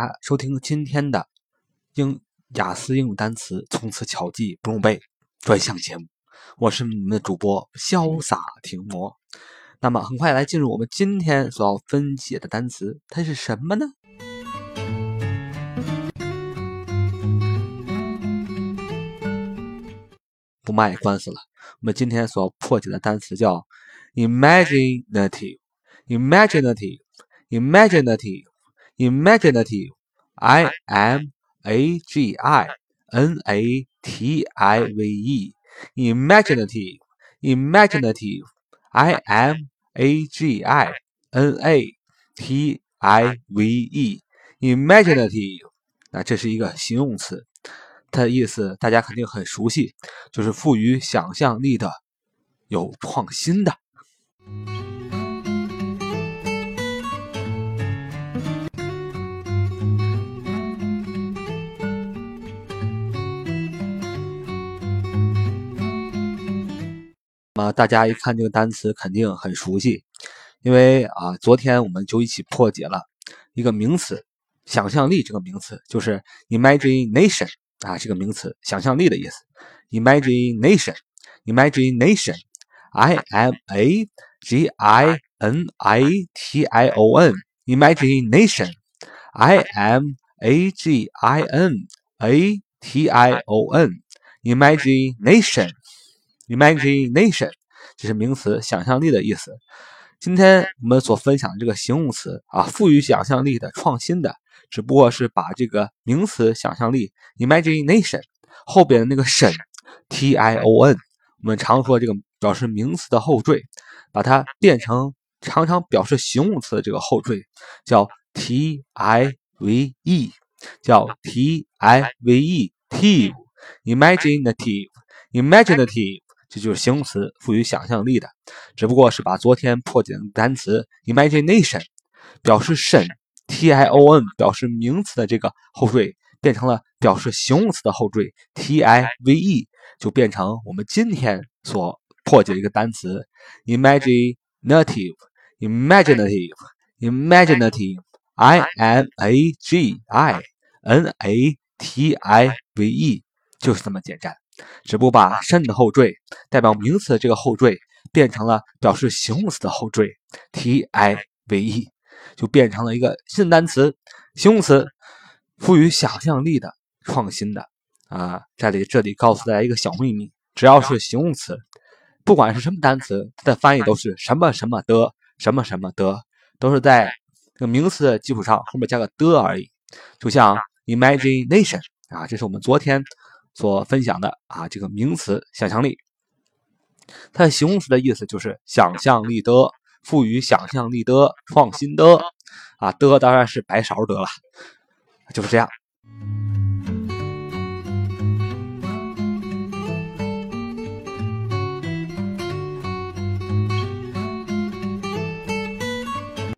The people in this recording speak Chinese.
大家收听今天的英雅思英语单词，从此巧记不用背专项节目。我是你们的主播潇洒停魔。那么，很快来进入我们今天所要分解的单词，它是什么呢？不卖关子了，我们今天所要破解的单词叫 imaginative, imaginative, imaginative I M A G I N A T I V E, imaginative, imaginative, I M A G I N A T I V E, imaginative。那这是一个形容词，它的意思大家肯定很熟悉，就是富于想象力的、有创新的。 啊，大家一看这个单词肯定很熟悉，因为啊，昨天我们就一起破解了一个名词“想象力”这个名词，就是 imagination 啊，这个名词“想象力”的意思。imagination，imagination，i m a g i n i t i o n，imagination，i m a g i n a t i o n，imagination。Imagination，这是名词，想象力的意思。今天我们所分享的这个形容词啊，赋予想象力的、创新的，只不过是把这个名词想象力 imagination 后边的那个神 t i o n，我们常说这个表示名词的后缀，把它变成常常表示形容词的这个后缀，叫 t i v e，叫 t i v e，tive，imaginative，imaginative。这就是形容词，赋予想象力的，只不过是把昨天破解的单词 imagination 表示神 t i o n 表示名词的这个后缀，变成了表示形容词的后缀 t i v e，就变成我们今天所破解一个单词 imaginative，imaginative，imaginative，i m a g i n a t i v e，就是这么简单。只不过把肾的后缀代表名词的这个后缀变成了表示形容词的后缀 t i v e，就变成了一个新单词，形容词，赋予想象力的、创新的啊。这里这里告诉大家一个小秘密：只要是形容词，不管是什么单词，它的翻译都是什么什么的、什么什么的，都是在这个名词的基础上后面加个的而已。就像 imagination 啊，这是我们昨天。所分享的啊，这个名词想象力，它的形容词的意思就是想象力的，赋予想象力的，创新的啊，的当然是白勺的了，就是这样。